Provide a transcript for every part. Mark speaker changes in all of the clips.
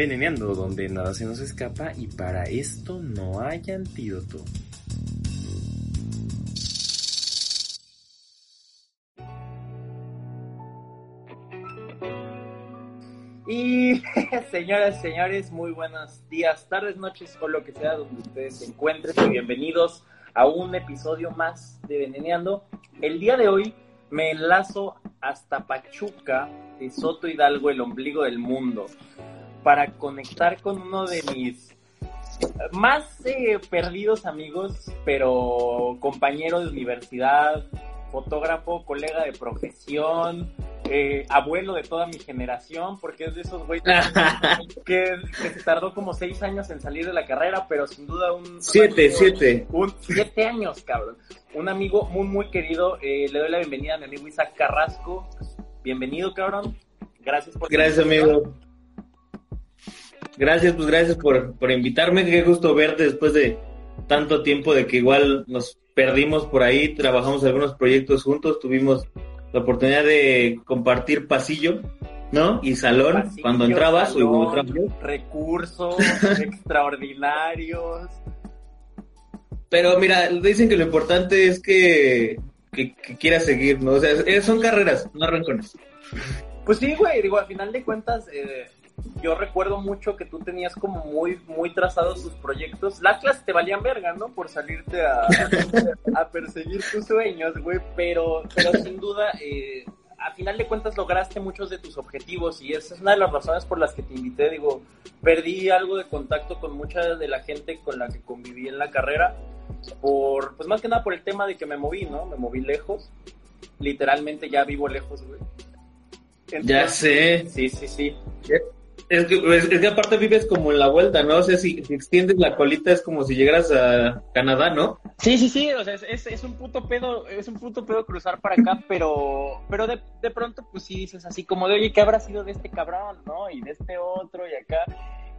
Speaker 1: Veneneando donde nada se nos escapa y para esto no hay antídoto. Y señoras, señores, muy buenos días, tardes, noches o lo que sea donde ustedes se encuentren y bienvenidos a un episodio más de Veneneando. El día de hoy me enlazo hasta Pachuca, de Soto Hidalgo, el ombligo del mundo, para conectar con uno de mis más eh, perdidos amigos, pero compañero de universidad, fotógrafo, colega de profesión, eh, abuelo de toda mi generación, porque es de esos güeyes que, que, se tardó como seis años en salir de la carrera, pero sin duda un...
Speaker 2: Siete, amigo, siete.
Speaker 1: Un, siete años, cabrón. Un amigo muy, muy querido. Eh, le doy la bienvenida a mi amigo Isaac Carrasco. Bienvenido, cabrón. Gracias por...
Speaker 2: Gracias, amigo. Gracias, pues gracias por, por invitarme. Qué gusto verte después de tanto tiempo de que igual nos perdimos por ahí, trabajamos algunos proyectos juntos, tuvimos la oportunidad de compartir pasillo, ¿no? Y salón
Speaker 1: Pasillo,
Speaker 2: cuando entrabas
Speaker 1: salón,
Speaker 2: o entrabas.
Speaker 1: recursos extraordinarios.
Speaker 2: Pero mira, dicen que lo importante es que, que, que quieras seguir, ¿no? O sea, son carreras, no arrancones.
Speaker 1: Pues sí, güey, digo, al final de cuentas, eh, yo recuerdo mucho que tú tenías como muy, muy trazados tus proyectos. Las clases te valían verga, ¿no? Por salirte a, a perseguir tus sueños, güey, pero, pero sin duda, eh, a final de cuentas lograste muchos de tus objetivos y esa es una de las razones por las que te invité, digo, perdí algo de contacto con mucha de la gente con la que conviví en la carrera, por, pues más que nada por el tema de que me moví, ¿no? Me moví lejos, literalmente ya vivo lejos, güey.
Speaker 2: Ya sé.
Speaker 1: Sí, sí, sí.
Speaker 2: Es que, es, es que aparte vives como en la vuelta, ¿no? O sea, si, extiendes la colita es como si llegaras a Canadá, ¿no?
Speaker 1: Sí, sí, sí, o sea, es, es, es un puto pedo, es un puto pedo cruzar para acá, pero, pero de, de pronto, pues sí dices así como de, oye, ¿qué habrá sido de este cabrón, no? Y de este otro y acá.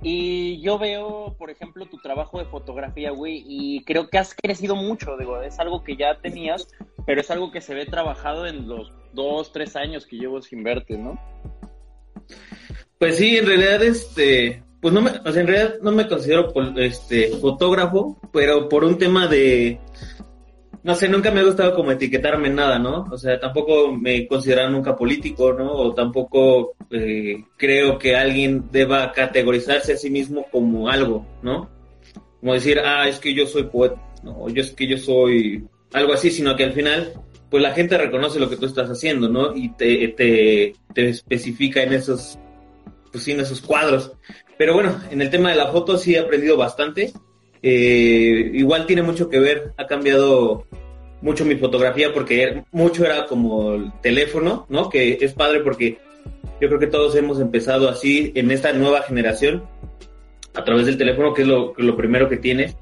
Speaker 1: Y yo veo, por ejemplo, tu trabajo de fotografía, güey, y creo que has crecido mucho, digo, es algo que ya tenías, pero es algo que se ve trabajado en los dos, tres años que llevo sin verte, ¿no?
Speaker 2: Pues sí, en realidad, este, pues no me, o sea, en realidad no me considero este fotógrafo, pero por un tema de, no sé, nunca me ha gustado como etiquetarme nada, ¿no? O sea, tampoco me considero nunca político, ¿no? O tampoco eh, creo que alguien deba categorizarse a sí mismo como algo, ¿no? Como decir, ah, es que yo soy poeta, no, yo es que yo soy algo así, sino que al final, pues la gente reconoce lo que tú estás haciendo, ¿no? Y te, te, te especifica en esos pues sí, esos cuadros. Pero bueno, en el tema de la foto sí he aprendido bastante. Eh, igual tiene mucho que ver, ha cambiado mucho mi fotografía porque mucho era como el teléfono, ¿no? Que es padre porque yo creo que todos hemos empezado así en esta nueva generación a través del teléfono, que es lo, lo primero que tienes.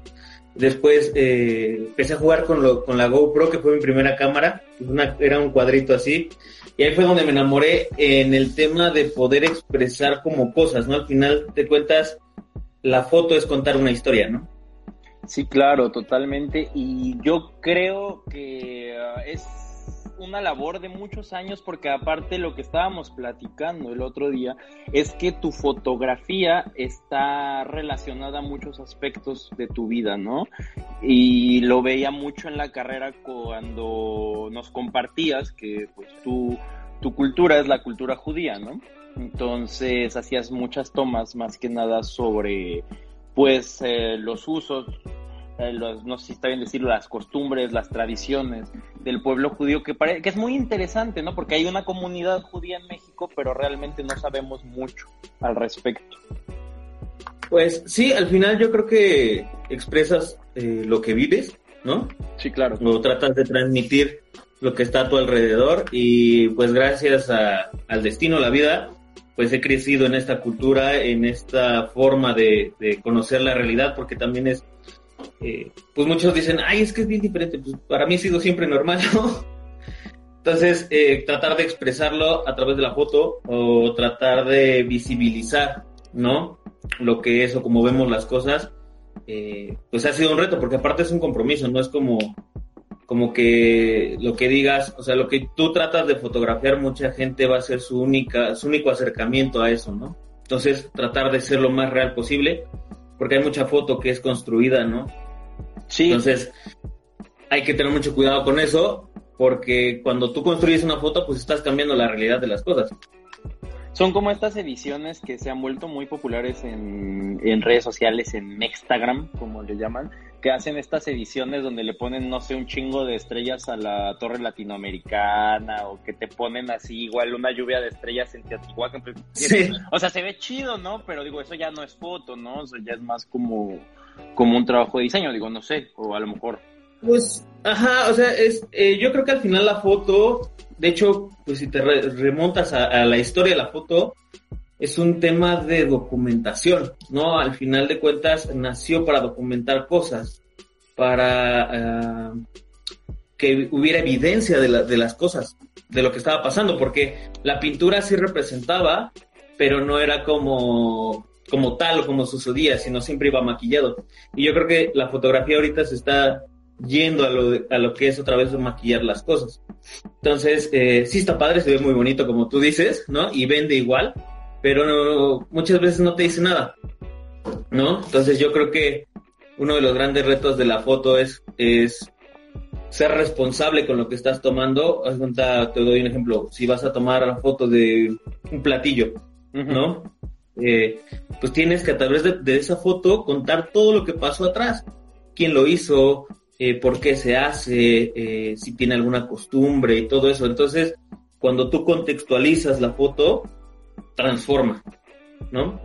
Speaker 2: Después eh, empecé a jugar con, lo, con la GoPro, que fue mi primera cámara. Una, era un cuadrito así. Y ahí fue donde me enamoré en el tema de poder expresar como cosas, ¿no? Al final te cuentas, la foto es contar una historia, ¿no?
Speaker 1: Sí, claro, totalmente. Y yo creo que uh, es una labor de muchos años porque aparte lo que estábamos platicando el otro día es que tu fotografía está relacionada a muchos aspectos de tu vida, ¿no? Y lo veía mucho en la carrera cuando nos compartías que pues tu cultura es la cultura judía, ¿no? Entonces hacías muchas tomas más que nada sobre pues eh, los usos, eh, los, no sé si está bien decirlo, las costumbres, las tradiciones del pueblo judío, que, pare, que es muy interesante, ¿no? Porque hay una comunidad judía en México, pero realmente no sabemos mucho al respecto.
Speaker 2: Pues sí, al final yo creo que expresas eh, lo que vives, ¿no?
Speaker 1: Sí, claro.
Speaker 2: O tratas de transmitir lo que está a tu alrededor y pues gracias a, al destino, la vida, pues he crecido en esta cultura, en esta forma de, conocer la realidad, porque también es, eh, pues muchos dicen, ay, es que es bien diferente, pues para mí ha sido siempre normal, ¿no? Entonces, eh, tratar de expresarlo a través de la foto o tratar de visibilizar, ¿no? Lo que es o como vemos las cosas, eh, pues ha sido un reto, porque aparte es un compromiso, no es como, como que lo que digas, o sea, lo que tú tratas de fotografiar, mucha gente va a ser su única, su único acercamiento a eso, ¿no? Entonces, tratar de ser lo más real posible, porque hay mucha foto que es construida, ¿no? Sí. Entonces, hay que tener mucho cuidado con eso, porque cuando tú construyes una foto, pues estás cambiando la realidad de las cosas.
Speaker 1: Son como estas ediciones que se han vuelto muy populares en, en redes sociales, en Instagram, como le llaman, que hacen estas ediciones donde le ponen, no sé, un chingo de estrellas a la torre latinoamericana o que te ponen así igual una lluvia de estrellas en Teotihuacán. Sí. O sea, se ve chido, ¿no? Pero digo, eso ya no es foto, ¿no? O sea, ya es más como, como un trabajo de diseño, digo, no sé, o a lo mejor.
Speaker 2: Pues, ajá, o sea, es, eh, yo creo que al final la foto, de hecho, pues si te remontas a la historia de la foto, es un tema de documentación, ¿no? Al final de cuentas nació para documentar cosas, para eh, que hubiera evidencia de, de las cosas, de lo que estaba pasando, porque la pintura sí representaba, pero no era como, como tal o como sucedía, sino siempre iba maquillado. Y yo creo que la fotografía ahorita se está yendo a lo, a lo que es otra vez maquillar las cosas. Entonces, eh, sí está padre, se ve muy bonito como tú dices, ¿no? Y vende igual, pero muchas veces no te dice nada, ¿no? Entonces yo creo que uno de los grandes retos de la foto es, es ser responsable con lo que estás tomando. Te doy un ejemplo, si vas a tomar la foto de un platillo, ¿no? Eh, pues tienes que a través de, esa foto contar todo lo que pasó atrás, quién lo hizo, eh, por qué se hace, eh, si tiene alguna costumbre y todo eso. Entonces, cuando tú contextualizas la foto, transforma, ¿no?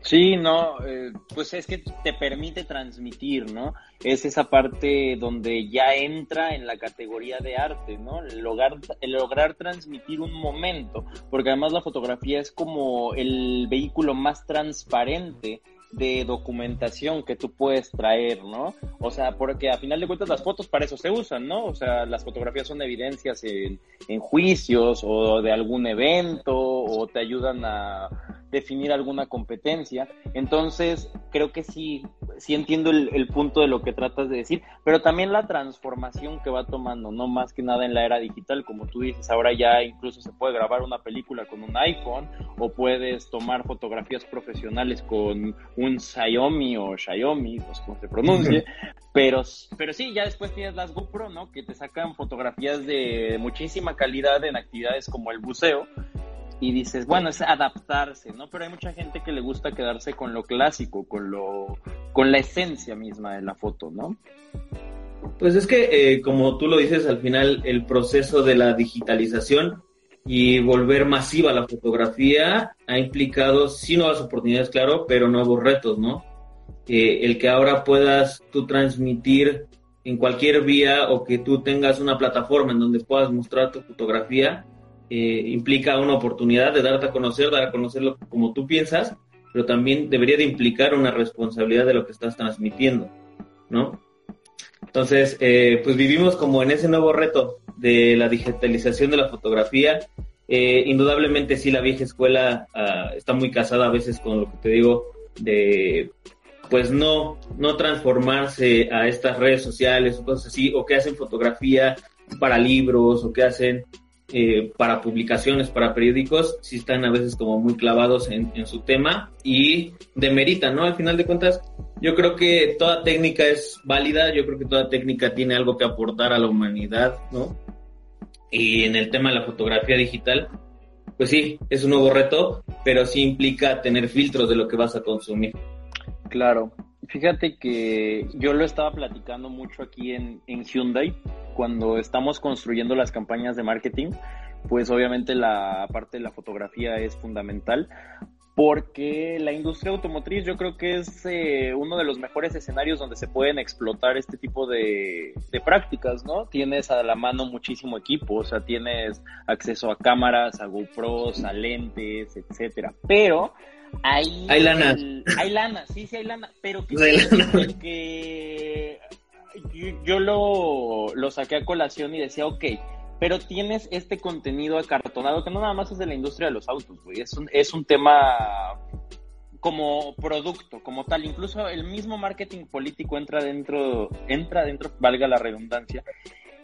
Speaker 1: Sí, no, eh, pues es que te permite transmitir, ¿no? Es esa parte donde ya entra en la categoría de arte, ¿no? lograr, transmitir un momento, porque además la fotografía es como el vehículo más transparente de documentación que tú puedes traer, ¿no? O sea, porque a final de cuentas las fotos para eso se usan, ¿no? O sea, las fotografías son evidencias en, en juicios o de algún evento o te ayudan a definir alguna competencia. Entonces, creo que sí, sí entiendo el, punto de lo que tratas de decir, pero también la transformación que va tomando, no más que nada en la era digital, como tú dices, ahora ya incluso se puede grabar una película con un iPhone o puedes tomar fotografías profesionales con un Xiaomi o Xiaomi, pues como se pronuncie, pero, pero sí, ya después tienes las GoPro, ¿no? Que te sacan fotografías de muchísima calidad en actividades como el buceo y dices, bueno, es adaptarse, ¿no? Pero hay mucha gente que le gusta quedarse con lo clásico, con lo, con la esencia misma de la foto, ¿no?
Speaker 2: Pues es que, eh, como tú lo dices, al final el proceso de la digitalización y volver masiva la fotografía ha implicado, sí, nuevas oportunidades, claro, pero nuevos retos, ¿no? El que ahora puedas tú transmitir en cualquier vía o que tú tengas una plataforma en donde puedas mostrar tu fotografía, eh, implica una oportunidad de darte a conocer, dar a conocerlo como tú piensas, pero también debería de implicar una responsabilidad de lo que estás transmitiendo, ¿no? Entonces, eh, pues vivimos como en ese nuevo reto de la digitalización de la fotografía. Eh, indudablemente sí, la vieja escuela ah, está muy casada a veces con lo que te digo de pues no, no transformarse a estas redes sociales o cosas así, o que hacen fotografía para libros, o que hacen eh, para publicaciones, para periódicos, sí están a veces como muy clavados en, su tema y demeritan, ¿no? Al final de cuentas, yo creo que toda técnica es válida, yo creo que toda técnica tiene algo que aportar a la humanidad, ¿no? Y en el tema de la fotografía digital, pues sí, es un nuevo reto, pero sí implica tener filtros de lo que vas a consumir.
Speaker 1: Claro. Fíjate que yo lo estaba platicando mucho aquí en, en Hyundai cuando estamos construyendo las campañas de marketing, pues obviamente la parte de la fotografía es fundamental, porque la industria automotriz yo creo que es eh, uno de los mejores escenarios donde se pueden explotar este tipo de, prácticas, ¿no? Tienes a la mano muchísimo equipo, o sea, tienes acceso a cámaras, a GoPros, a lentes, etcétera. Pero hay,
Speaker 2: hay lana.
Speaker 1: hay lana, sí, sí hay lana, pero que, que yo, lo, lo saqué a colación y decía, ok, pero tienes este contenido acartonado que no nada más es de la industria de los autos, güey, es un, es un tema como producto, como tal, incluso el mismo marketing político entra dentro, entra dentro, valga la redundancia,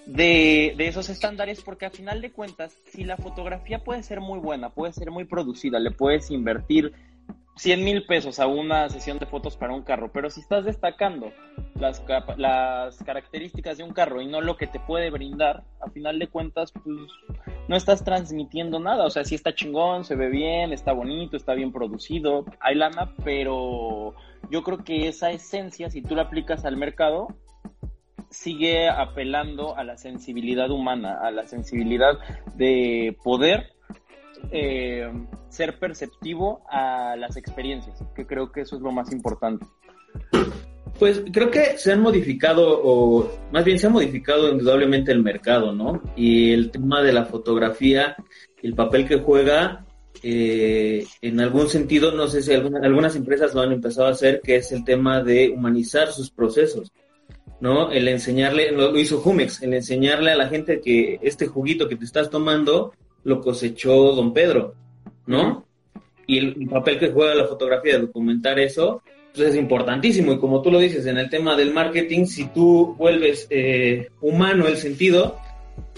Speaker 1: de, de, esos estándares, porque a final de cuentas, si la fotografía puede ser muy buena, puede ser muy producida, le puedes invertir 100 mil pesos a una sesión de fotos para un carro, pero si estás destacando las, las características de un carro y no lo que te puede brindar, a final de cuentas, pues no estás transmitiendo nada. O sea, sí está chingón, se ve bien, está bonito, está bien producido, hay lana, pero yo creo que esa esencia, si tú la aplicas al mercado, sigue apelando a la sensibilidad humana, a la sensibilidad de poder eh, ser perceptivo a las experiencias, que creo que eso es lo más importante.
Speaker 2: Pues creo que se han modificado, o más bien se ha modificado indudablemente el mercado, ¿no? Y el tema de la fotografía, el papel que juega, eh, en algún sentido, no sé si algunas empresas lo han empezado a hacer, que es el tema de humanizar sus procesos, ¿no? El enseñarle, lo, lo hizo Jumex, el enseñarle a la gente que este juguito que te estás tomando lo cosechó don Pedro, ¿no? Y el, papel que juega la fotografía de documentar eso, pues es importantísimo. Y como tú lo dices, en el tema del marketing, si tú vuelves eh, humano el sentido,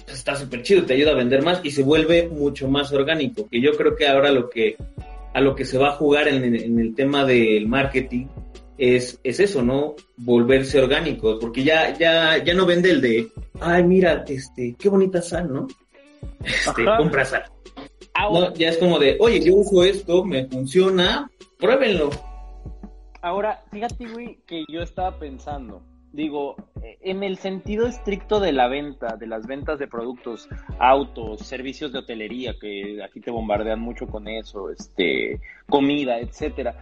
Speaker 2: pues está súper chido, te ayuda a vender más y se vuelve mucho más orgánico. Que yo creo que ahora lo que a lo que se va a jugar en, en el tema del marketing es, es eso, ¿no? Volverse orgánico, porque ya, ya, ya no vende el de, ay, mira, este, qué bonita sal, ¿no? este, No, ya es como de, oye, yo uso esto, me funciona, pruébenlo.
Speaker 1: Ahora, fíjate, güey, que yo estaba pensando, digo, en el sentido estricto de la venta, de las ventas de productos, autos, servicios de hotelería, que aquí te bombardean mucho con eso, este, comida, etcétera.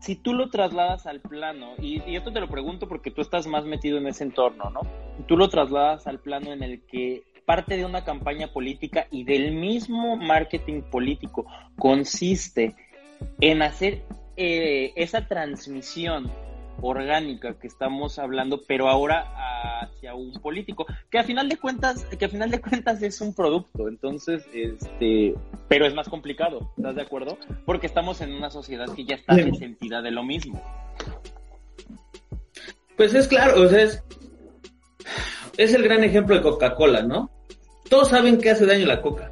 Speaker 1: Si tú lo trasladas al plano, y, y esto te lo pregunto porque tú estás más metido en ese entorno, ¿no? Tú lo trasladas al plano en el que parte de una campaña política y del mismo marketing político consiste en hacer eh, esa transmisión orgánica que estamos hablando, pero ahora hacia un político, que a final de cuentas, que a final de cuentas es un producto, entonces, este, pero es más complicado, ¿estás de acuerdo? Porque estamos en una sociedad que ya está resentida de lo mismo.
Speaker 2: Pues es claro, o sea, es, es el gran ejemplo de Coca-Cola, ¿no? Todos saben que hace daño la coca.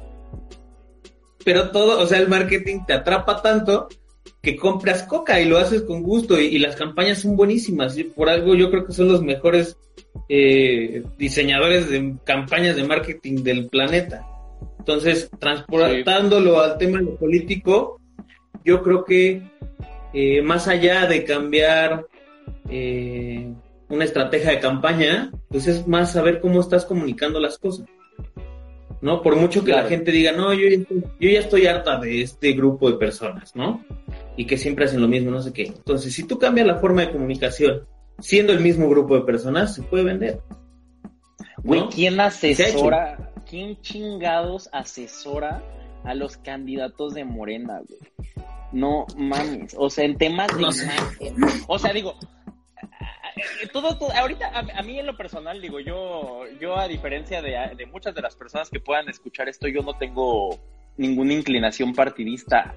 Speaker 2: Pero todo, o sea, el marketing te atrapa tanto que compras coca y lo haces con gusto y, las campañas son buenísimas. Y por algo yo creo que son los mejores eh, diseñadores de campañas de marketing del planeta. Entonces, transportándolo al tema político, yo creo que eh, más allá de cambiar eh, una estrategia de campaña, pues es más saber cómo estás comunicando las cosas. ¿No? Por mucho que la gente diga, no, yo, yo ya estoy harta de este grupo de personas, ¿no? Y que siempre hacen lo mismo, no sé qué. Entonces, si tú cambias la forma de comunicación siendo el mismo grupo de personas, se puede vender.
Speaker 1: Güey, ¿quién asesora, quién chingados asesora a los candidatos de Morena, güey? No mames, o sea, en temas de imagen. O sea, digo, eh, ahorita a, mí en lo personal digo yo yo a diferencia de, muchas de las personas que puedan escuchar esto yo no tengo ninguna inclinación partidista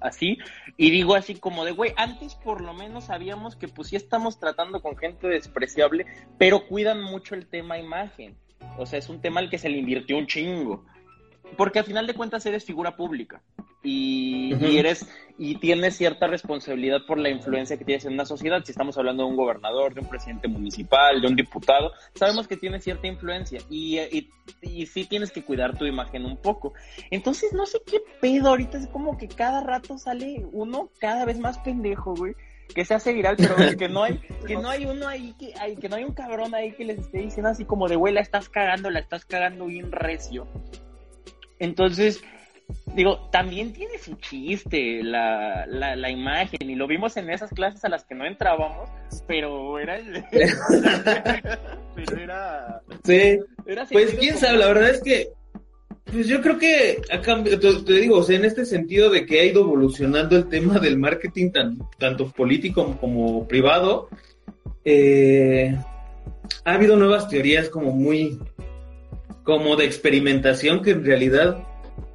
Speaker 1: así. Y digo así como de güey antes por lo menos sabíamos que pues sí estamos tratando con gente despreciable pero cuidan mucho el tema imagen. O sea es un tema al que se le invirtió un chingo porque al final de cuentas eres figura pública y, eres y tienes cierta responsabilidad por la influencia que tienes en una sociedad. Si estamos hablando de un gobernador, de un presidente municipal, de un diputado, sabemos que tienes cierta influencia y, y, y sí tienes que cuidar tu imagen un poco. Entonces, no sé qué pedo, ahorita es como que cada rato sale uno cada vez más pendejo, güey que se hace viral, pero que no hay, que no hay uno ahí que, hay, que no hay un cabrón ahí que les esté diciendo así como de güey, la estás cagando, la estás cagando bien recio. Entonces, digo, también tiene su chiste la, la, la, imagen y lo vimos en esas clases a las que no entrábamos, pero era el... pero era...
Speaker 2: Sí, pues quién sabe, la verdad es que pues yo creo que a cambio, te, digo, o sea, en este sentido de que ha ido evolucionando el tema del marketing tanto político como privado, eh, ha habido nuevas teorías como muy, como de experimentación que en realidad,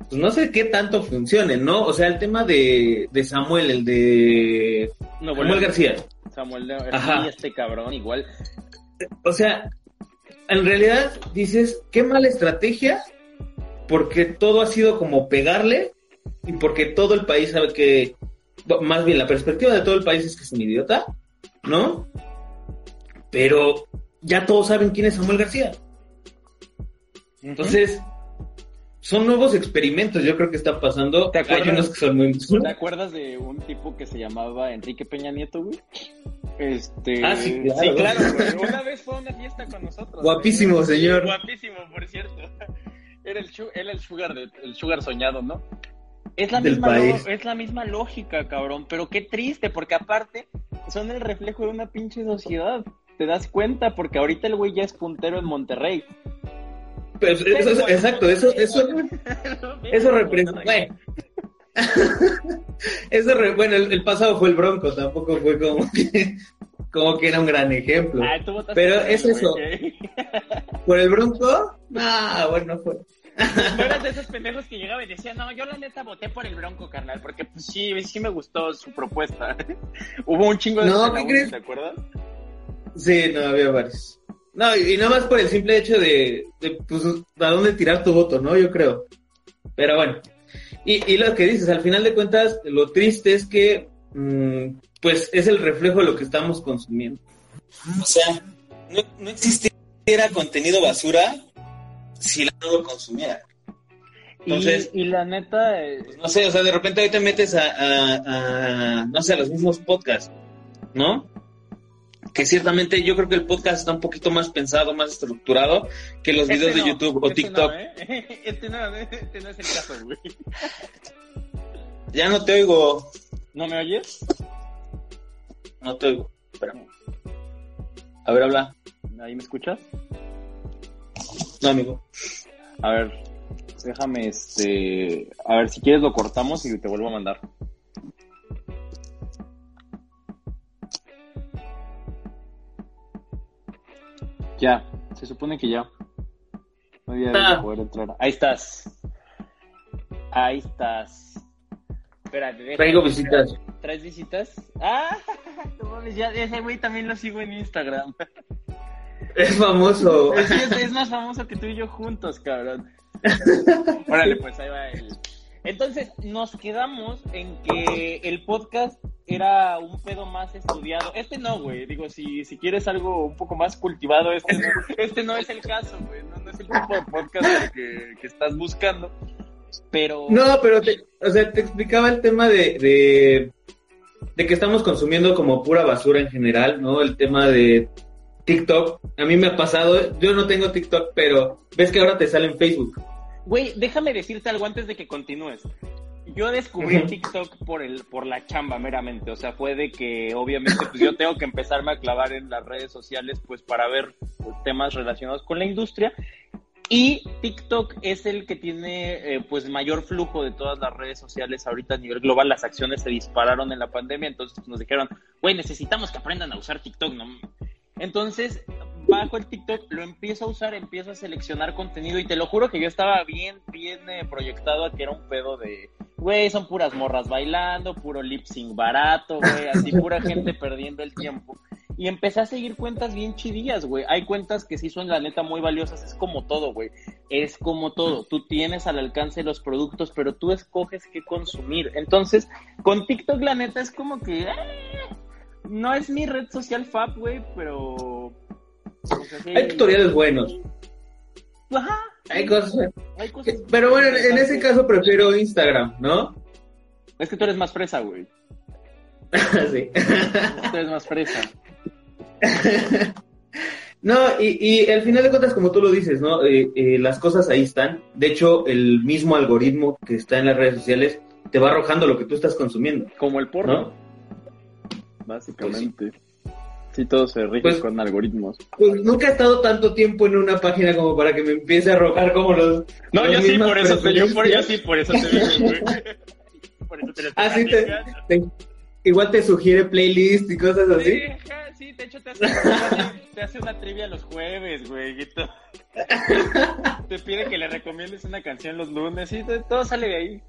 Speaker 2: pues no sé qué tanto funcionen, ¿no? O sea, el tema de, de Samuel, el de Samuel García.
Speaker 1: Samuel García, este cabrón, igual.
Speaker 2: O sea, en realidad dices, qué mala estrategia, porque todo ha sido como pegarle y porque todo el país sabe que, más bien la perspectiva de todo el país es que es un idiota, ¿no? Pero ya todos saben quién es Samuel García. Entonces, son nuevos experimentos, yo creo que están pasando.
Speaker 1: ¿Te acuerdas, que son muy... ¿Te acuerdas de un tipo que se llamaba Enrique Peña Nieto, güey? Este...
Speaker 2: Ah, sí,
Speaker 1: claro. Sí, claro, Una vez fue a una fiesta con nosotros.
Speaker 2: Guapísimo, señor.
Speaker 1: Guapísimo, por cierto. Era el, era el sugar, el sugar soñado, ¿no? Es la, misma es la misma lógica, cabrón, pero qué triste, porque aparte son el reflejo de una pinche sociedad. ¿Te das cuenta? Porque ahorita el güey ya es puntero en Monterrey.
Speaker 2: Pues eso, exacto, eso, eso, eso representa. Bueno, eso bueno el, pasado fue el Bronco, tampoco fue como que, como que era un gran ejemplo. Ah, Pero es eso. ¿Por el Bronco? Ah, bueno, fue.
Speaker 1: No eras de esos pendejos que llegaban y decían, no, yo la neta voté por el Bronco, carnal, porque pues sí, sí me gustó su propuesta. Hubo un chingo de...
Speaker 2: No, ¿qué crees?
Speaker 1: ¿Te acuerdas?
Speaker 2: Sí, no, había varios. No, y, nada más por el simple hecho de, pues, a dónde tirar tu voto, ¿no? Yo creo. Pero bueno. Y, y lo que dices, al final de cuentas, lo triste es que, mm, pues, es el reflejo de lo que estamos consumiendo. O sea, no, no existiera contenido basura si la no lo consumiera.
Speaker 1: Entonces, y, la neta, eh,
Speaker 2: pues, no sé, o sea, de repente hoy te metes a, a, no sé, a los mismos podcasts, ¿no? Que ciertamente yo creo que el podcast está un poquito más pensado, más estructurado que los videos de YouTube o
Speaker 1: este
Speaker 2: TikTok.
Speaker 1: No, ¿eh? este, no, este no es el caso, güey.
Speaker 2: Ya no te oigo.
Speaker 1: ¿No me oyes?
Speaker 2: No te oigo. Espera. A ver, habla.
Speaker 1: ¿Ahí me escuchas?
Speaker 2: No, amigo.
Speaker 1: A ver, déjame este. A ver, si quieres lo cortamos y te vuelvo a mandar. Ya, se supone que ya. No había ah. poder entrar. Ahí estás. Ahí estás. Espérate,
Speaker 2: Traigo visitas.
Speaker 1: ¿Traes visitas? Ah, ya ese güey también lo sigo en Instagram.
Speaker 2: Es famoso.
Speaker 1: Es, es, más famoso que tú y yo juntos, cabrón. Órale, pues ahí va el. Entonces, nos quedamos en que el podcast era un pedo más estudiado. Este no, güey. Digo, si, si quieres algo un poco más cultivado, este no, este no es el caso, güey. No, es el tipo de podcast que, que estás buscando. Pero.
Speaker 2: No, pero te, o sea, te explicaba el tema de, de, de que estamos consumiendo como pura basura en general, ¿no? El tema de TikTok. A mí me ha pasado, yo no tengo TikTok, pero ves que ahora te sale en Facebook.
Speaker 1: Güey, déjame decirte algo antes de que continúes. Yo descubrí TikTok por el por la chamba meramente, o sea, fue de que obviamente pues yo tengo que empezarme a clavar en las redes sociales pues para ver temas relacionados con la industria y TikTok es el que tiene eh, pues mayor flujo de todas las redes sociales ahorita a nivel global. Las acciones se dispararon en la pandemia, entonces pues, nos dijeron, güey, necesitamos que aprendan a usar TikTok, ¿no? Entonces, bajo el TikTok, lo empiezo a usar, empiezo a seleccionar contenido y te lo juro que yo estaba bien, bien eh, proyectado a que era un pedo de, güey, son puras morras bailando, puro lip sync barato, güey, así pura gente perdiendo el tiempo. Y empecé a seguir cuentas bien chidillas, güey. Hay cuentas que sí son la neta muy valiosas, es como todo, güey. Es como todo. Tú tienes al alcance los productos, pero tú escoges qué consumir. Entonces, con TikTok la neta es como que... Eh, no es mi red social fab, güey, pero...
Speaker 2: Hay tutoriales buenos.
Speaker 1: Ajá.
Speaker 2: Hay cosas. Hay cosas pero bueno, en ese caso prefiero Instagram, ¿no?
Speaker 1: Es que tú eres más fresa, güey.
Speaker 2: sí.
Speaker 1: Tú eres más fresa.
Speaker 2: No, y, y al final de cuentas, como tú lo dices, ¿no? Eh, eh, las cosas ahí están. De hecho, el mismo algoritmo que está en las redes sociales te va arrojando lo que tú estás consumiendo.
Speaker 1: Como el porno.
Speaker 2: ¿No?
Speaker 1: Básicamente. Sí, todo se rige
Speaker 2: Pues-
Speaker 1: con algoritmos.
Speaker 2: Pues nunca he estado tanto tiempo en una página como para que me empiece a arrojar como los.
Speaker 1: No, yo sí, por eso te, yo, por, yo sí, por eso te. Por eso te lo
Speaker 2: Ah, igual te sugiere playlist y cosas así.
Speaker 1: Sí, de hecho te hace, te hace una trivia los jueves, güey. Te pide que le recomiendes una canción los lunes y todo sale de ahí.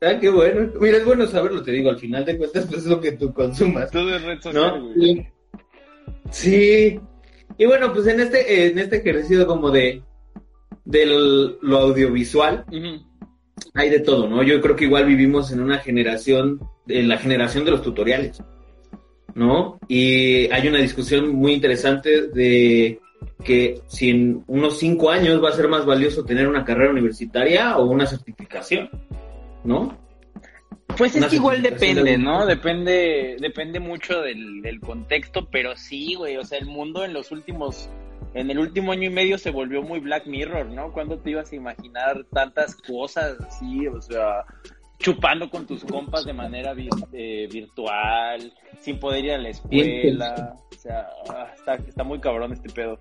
Speaker 2: Ah, qué bueno. Mira, es bueno saberlo, te digo, al final de cuentas, pues es lo que tú consumas.
Speaker 1: Todo es red social,
Speaker 2: ¿No?
Speaker 1: güey.
Speaker 2: Sí. Y bueno, pues en este, en este ejercicio como de del lo audiovisual, hay de todo, ¿no? Yo creo que igual vivimos en una generación, en la generación de los tutoriales, ¿no? Y hay una discusión muy interesante de que si en unos cinco años va a ser más valioso tener una carrera universitaria o una certificación, ¿no?
Speaker 1: Pues es que igual depende,
Speaker 2: de-
Speaker 1: ¿no? Depende, depende mucho del, del contexto, pero sí, güey, o sea, el mundo en los últimos, en el último año y medio se volvió muy Black Mirror, ¿no? ¿Cuándo te ibas a imaginar tantas cosas así, o sea, chupando con tus compas de manera vi- eh, virtual, sin poder ir a la escuela, o sea, ah, está, está muy cabrón este pedo.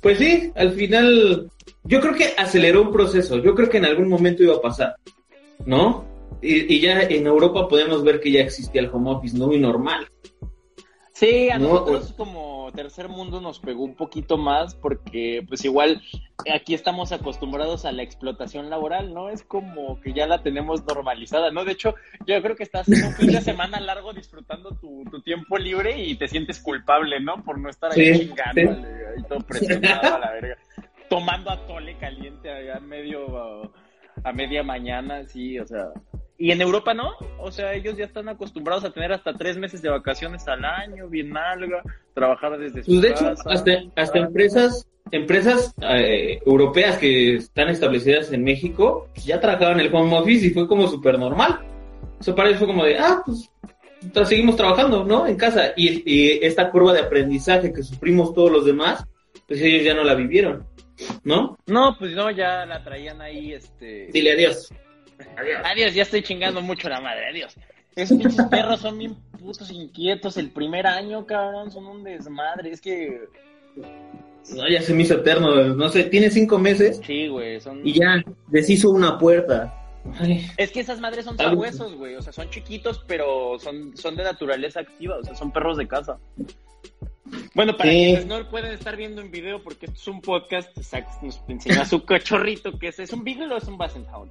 Speaker 2: Pues sí, al final yo creo que aceleró un proceso, yo creo que en algún momento iba a pasar, ¿no? Y, y ya en Europa podemos ver que ya existía el home office. Muy normal.
Speaker 1: Sí, a
Speaker 2: No,
Speaker 1: nosotros como tercer mundo nos pegó un poquito más porque pues igual aquí estamos acostumbrados a la explotación laboral, ¿no? Es como que ya la tenemos normalizada, ¿no? De hecho, yo creo que estás en un fin de semana largo disfrutando tu, tu tiempo libre y te sientes culpable, ¿no? Por no estar ahí
Speaker 2: Sí,
Speaker 1: chingando
Speaker 2: sí.
Speaker 1: ahí todo presionado a la verga. Tomando atole caliente allá en medio, a media mañana, sí, o sea... Y en Europa no, o sea, ellos ya están acostumbrados a tener hasta tres meses de vacaciones al año, bien alga, trabajar desde su
Speaker 2: Pues de hecho, hasta, hasta empresas, empresas eh, europeas que están establecidas en México, pues ya trabajaban el home office y fue como súper normal. Para ellos fue como de, ah, pues seguimos trabajando, ¿no? En casa. Y, y esta curva de aprendizaje que sufrimos todos los demás, pues ellos ya no la vivieron, ¿no?
Speaker 1: No, pues no, ya la traían ahí, este...
Speaker 2: Dile adiós.
Speaker 1: Adiós, ya estoy chingando mucho la madre, adiós. Esos pinches perros son bien putos inquietos. El primer año, cabrón, son un desmadre. Es que,
Speaker 2: No, ya se me hizo eterno, no sé, tiene cinco meses
Speaker 1: sí, güey, son...
Speaker 2: y ya deshizo una puerta. Ay,
Speaker 1: Es que esas madres son sabuesos, güey. O sea, son chiquitos, pero son, son de naturaleza activa. O sea, son perros de casa. Bueno, para
Speaker 2: Sí.
Speaker 1: quienes no lo pueden estar viendo en video, porque esto es un podcast, Sax nos enseñó a su cachorrito que es. ¿Es un Beagle o es un Basset Hound?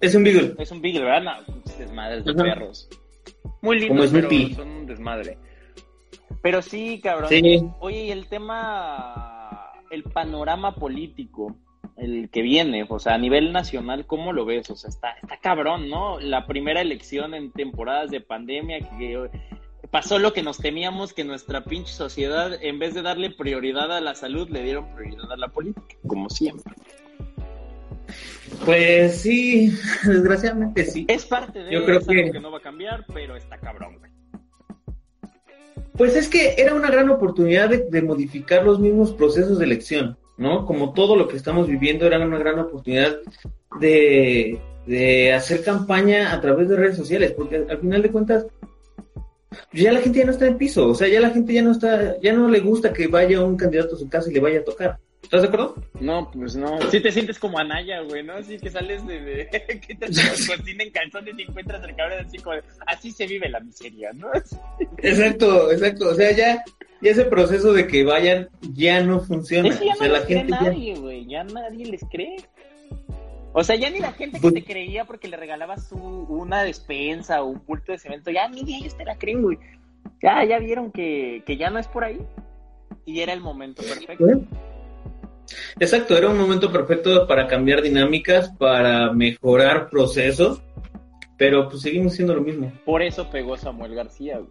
Speaker 2: es un Beagle.
Speaker 1: Es un Beagle, ¿verdad? No, desmadres de
Speaker 2: Ajá.
Speaker 1: perros. Muy
Speaker 2: Como
Speaker 1: lindos, pero son un desmadre. Pero sí, cabrón.
Speaker 2: Sí.
Speaker 1: Oye, y el tema, el panorama político, el que viene, o sea, a nivel nacional, ¿cómo lo ves? O sea, está, está cabrón, ¿no? La primera elección en temporadas de pandemia que pasó lo que nos temíamos, que nuestra pinche sociedad, en vez de darle prioridad a la salud, le dieron prioridad a la política, como siempre.
Speaker 2: Pues sí, desgraciadamente sí.
Speaker 1: Es parte de
Speaker 2: Yo creo que
Speaker 1: no va a cambiar, pero está cabrón, güey.
Speaker 2: Pues es que era una gran oportunidad de, de modificar los mismos procesos de elección, ¿no? Como todo lo que estamos viviendo era una gran oportunidad de, de hacer campaña a través de redes sociales, porque al final de cuentas ya la gente ya no está en piso, o sea, ya la gente ya no está, ya no le gusta que vaya un candidato a su casa y le vaya a tocar. ¿Estás de acuerdo?
Speaker 1: No, pues no. Sí te sientes como Anaya, güey, ¿no? Así que sales de... de que te cocina en calzones y encuentras el cabrón así como... Así se vive la miseria, ¿no?
Speaker 2: Exacto, exacto, o sea, ya, ya ese proceso de que vayan ya no funciona.
Speaker 1: Es que ya
Speaker 2: o sea,
Speaker 1: no
Speaker 2: la
Speaker 1: les cree
Speaker 2: gente
Speaker 1: nadie, güey. Ya nadie les cree. O sea, ya ni la gente que
Speaker 2: Pues-
Speaker 1: te creía porque le regalabas un- una despensa o un bulto de cemento, ya ni ellos te la creen, güey. Ya, ya vieron que, que ya no es por ahí. Y era el momento perfecto.
Speaker 2: ¿Eh? Exacto, era un momento perfecto para cambiar dinámicas, para mejorar procesos, pero pues seguimos siendo lo mismo.
Speaker 1: Por eso pegó Samuel García, güey.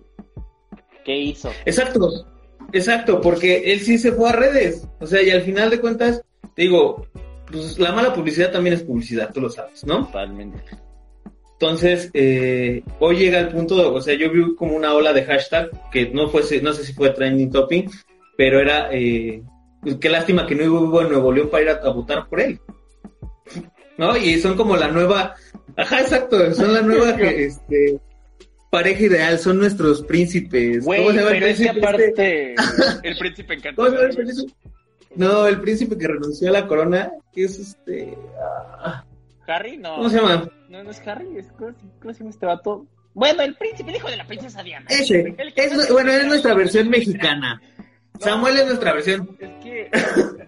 Speaker 1: ¿Qué hizo?
Speaker 2: Exacto, exacto, porque él sí se fue a redes, o sea, y al final de cuentas, te digo, pues la mala publicidad también es publicidad, tú lo sabes, ¿no?
Speaker 1: Totalmente.
Speaker 2: Entonces, eh, hoy llega el punto, o sea, yo vi como una ola de hashtag que no fue, no sé si fue trending topping, pero era, eh, pues, qué lástima que no hubo en Nuevo León para ir a, votar por él. ¿No? Y son como la nueva, ajá, exacto, son la nueva que, este, pareja ideal, son nuestros príncipes.
Speaker 1: ¿Cómo se llama el príncipe? Aparte, el príncipe encantador.
Speaker 2: No, el príncipe que renunció a la corona, que es este. Ah,
Speaker 1: ¿Harry? No.
Speaker 2: ¿Cómo se llama?
Speaker 1: No, no es Harry, es, ¿cómo, se llama este vato? Bueno, el príncipe, el hijo de la princesa Diana.
Speaker 2: Ese. Es, bueno, es nuestra versión mexicana. Samuel es nuestra versión.
Speaker 1: Es que,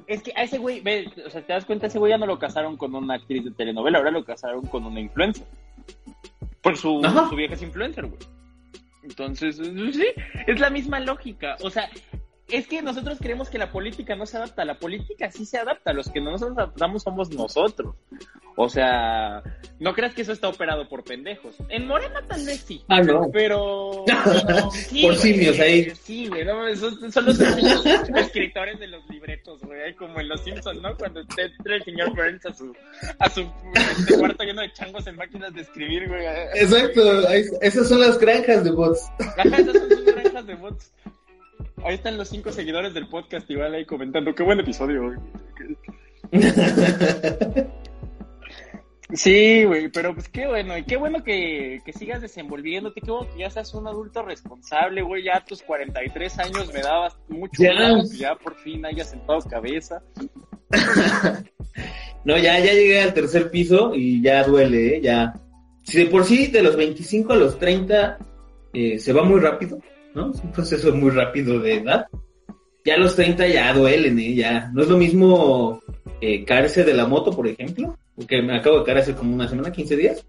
Speaker 1: es que a ese güey, ve, o sea, te das cuenta, ese güey ya no lo casaron con una actriz de telenovela, ahora lo casaron con una influencer. Por su, su vieja es influencer, güey. Entonces, sí, es la misma lógica. O sea, es que nosotros creemos que la política no se adapta, la política sí se adapta, los que no nos adaptamos somos nosotros. O sea, no creas que eso está operado por pendejos. En Morena tal vez sí.
Speaker 2: Ah, no.
Speaker 1: Pero.
Speaker 2: por simios ahí.
Speaker 1: Sí, güey, no, son, los escritores de los libretos, güey, como en Los Simpsons, ¿no? Cuando entra el señor Burns a su, a su este cuarto lleno de changos en máquinas de escribir, güey.
Speaker 2: Exacto, esas son las granjas de bots.
Speaker 1: Ajá, esas son sus granjas de bots. Ahí están los cinco seguidores del podcast igual ahí comentando. Qué buen episodio, Sí, güey, pero pues qué bueno, y qué bueno que, sigas desenvolviéndote, qué bueno que ya seas un adulto responsable, güey, ya a tus 43 años me dabas mucho ya, ya por fin hayas sentado cabeza.
Speaker 2: no, ya, ya llegué al tercer piso y ya duele, ¿eh? ya. Si de por sí de los 25 a los 30 eh, se va muy rápido, ¿no? Es un proceso muy rápido de edad. Ya a los 30 ya duelen, ¿eh? Ya. No es lo mismo eh, caerse de la moto, por ejemplo, porque me acabo de caer hace como una semana, 15 días.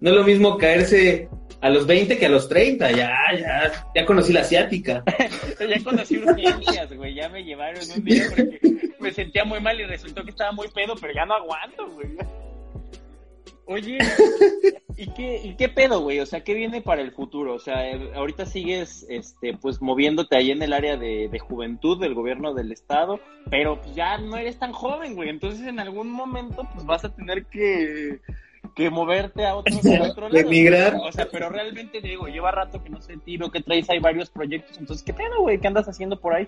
Speaker 2: No es lo mismo caerse a los 20 que a los 30, ya, ya, ya conocí la asiática.
Speaker 1: ya conocí urgencias, güey, ya me llevaron un día porque me sentía muy mal y resultó que estaba muy pedo, pero ya no aguanto, güey. Oye, ¿y qué, ¿y qué pedo, güey? O sea, ¿qué viene para el futuro? O sea, eh, ahorita sigues, este, pues, moviéndote ahí en el área de, juventud del gobierno del estado, pero pues, ya no eres tan joven, güey. Entonces, en algún momento, pues, vas a tener que, que moverte a otro, lado.
Speaker 2: Emigrar.
Speaker 1: O sea, pero realmente, digo, lleva rato que no sé tiro, que traes, hay varios proyectos. Entonces, ¿qué pedo, güey? ¿Qué andas haciendo por ahí?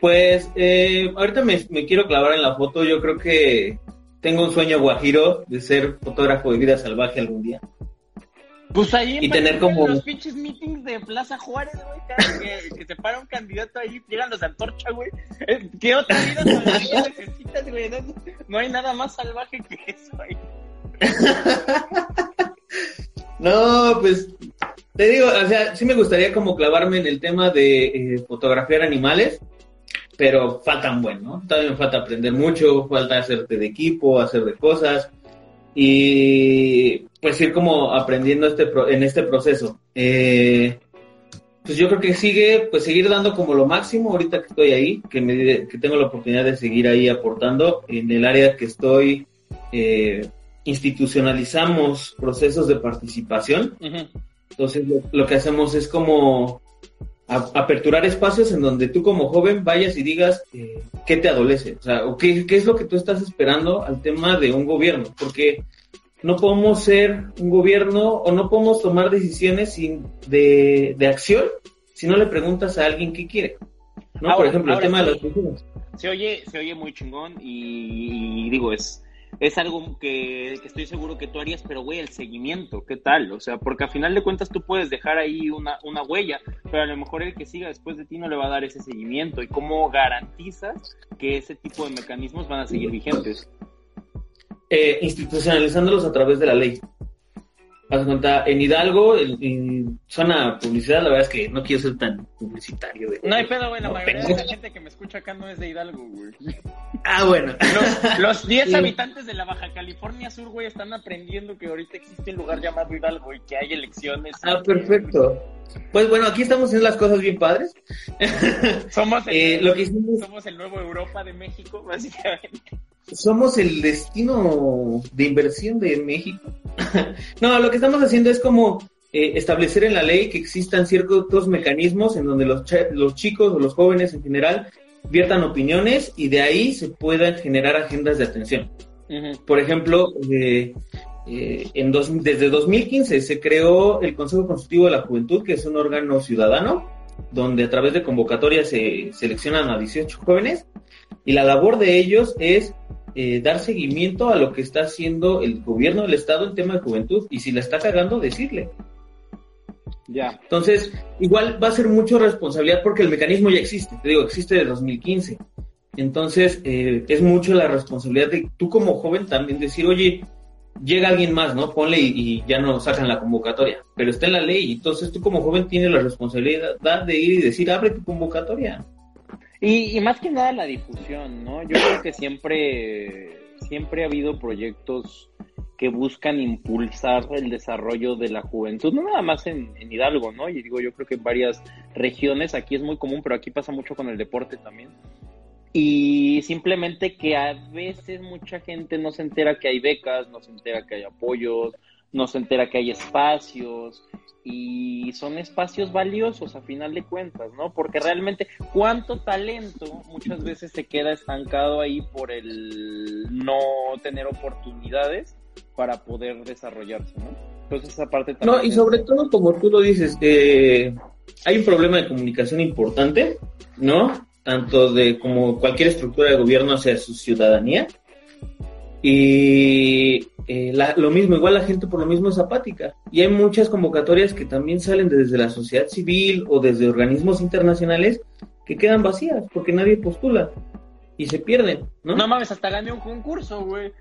Speaker 2: Pues, eh, ahorita me, me quiero clavar en la foto. Yo creo que tengo un sueño guajiro de ser fotógrafo de vida salvaje algún día.
Speaker 1: Pues ahí
Speaker 2: y tener como
Speaker 1: los pinches meetings de Plaza Juárez, güey, que, que, se para un candidato ahí, llegan los de antorcha, güey. ¿Qué otra vida salvaje necesitas, güey? No, hay nada más salvaje que eso, güey.
Speaker 2: no, pues te digo, o sea, sí me gustaría como clavarme en el tema de eh, fotografiar animales pero faltan bueno, ¿no? Todavía me falta aprender mucho, falta hacerte de equipo, hacer de cosas y pues ir como aprendiendo este en este proceso. Eh, pues yo creo que sigue, pues seguir dando como lo máximo ahorita que estoy ahí, que, me, que tengo la oportunidad de seguir ahí aportando en el área que estoy. Eh, institucionalizamos procesos de participación. Entonces lo, que hacemos es como aperturar espacios en donde tú como joven vayas y digas eh, qué te adolece, o sea, o qué, qué, es lo que tú estás esperando al tema de un gobierno, porque no podemos ser un gobierno o no podemos tomar decisiones sin, de, de acción si no le preguntas a alguien qué quiere. ¿no? Por ejemplo, el tema de
Speaker 1: vacunas. Se oye, se oye muy chingón y digo, es es algo que, estoy seguro que tú harías, pero güey, el seguimiento, ¿qué tal? O sea, porque a final de cuentas tú puedes dejar ahí una, una huella, pero a lo mejor el que siga después de ti no le va a dar ese seguimiento. ¿Y cómo garantizas que ese tipo de mecanismos van a seguir vigentes?
Speaker 2: Eh, institucionalizándolos a través de la ley. Haz cuenta, en Hidalgo, en, zona publicidad, la verdad es que no quiero ser tan publicitario.
Speaker 1: no hay pedo, güey, la mayoría de la gente que me escucha acá no es de Hidalgo, güey.
Speaker 2: Ah, bueno.
Speaker 1: Los 10 habitantes de la Baja California Sur, güey, están aprendiendo que ahorita existe un lugar llamado Hidalgo y que hay elecciones.
Speaker 2: Ah, perfecto. Pues bueno, aquí estamos haciendo las cosas bien padres.
Speaker 1: Somos el, eh, lo que somos el nuevo Europa de México, básicamente
Speaker 2: somos el destino de inversión de México. no, lo que estamos haciendo es como eh, establecer en la ley que existan ciertos mecanismos en donde los, los chicos o los jóvenes en general viertan opiniones y de ahí se puedan generar agendas de atención. Por ejemplo, eh, eh, en dos, desde 2015 se creó el Consejo Consultivo de la Juventud, que es un órgano ciudadano, donde a través de convocatorias se seleccionan a 18 jóvenes y la labor de ellos es eh, dar seguimiento a lo que está haciendo el gobierno del Estado en tema de juventud y si la está cagando, decirle. Ya. Entonces, igual va a ser mucho responsabilidad porque el mecanismo ya existe, te digo, existe desde 2015. Entonces, eh, es mucho la responsabilidad de tú como joven también decir, oye, llega alguien más, ¿no? Ponle y, ya no sacan la convocatoria, pero está en la ley, entonces tú como joven tienes la responsabilidad de ir y decir, abre tu convocatoria.
Speaker 1: Y, y, más que nada la difusión, ¿no? Yo creo que siempre, siempre ha habido proyectos que buscan impulsar el desarrollo de la juventud, no nada más en, en, Hidalgo, ¿no? Y digo, yo creo que en varias regiones, aquí es muy común, pero aquí pasa mucho con el deporte también, y simplemente que a veces mucha gente no se entera que hay becas, no se entera que hay apoyos, no se entera que hay espacios y son espacios valiosos a final de cuentas, ¿no? Porque realmente cuánto talento muchas veces se queda estancado ahí por el no tener oportunidades para poder desarrollarse, ¿no? Entonces esa parte
Speaker 2: también... No, y sobre todo como tú lo dices, eh, hay un problema de comunicación importante, ¿no? Tanto de como cualquier estructura de gobierno hacia su ciudadanía. Y eh, lo mismo, igual la gente por lo mismo es apática. Y hay muchas convocatorias que también salen desde la sociedad civil o desde organismos internacionales que quedan vacías porque nadie postula y se pierden, ¿no?
Speaker 1: No mames, hasta gané un concurso, güey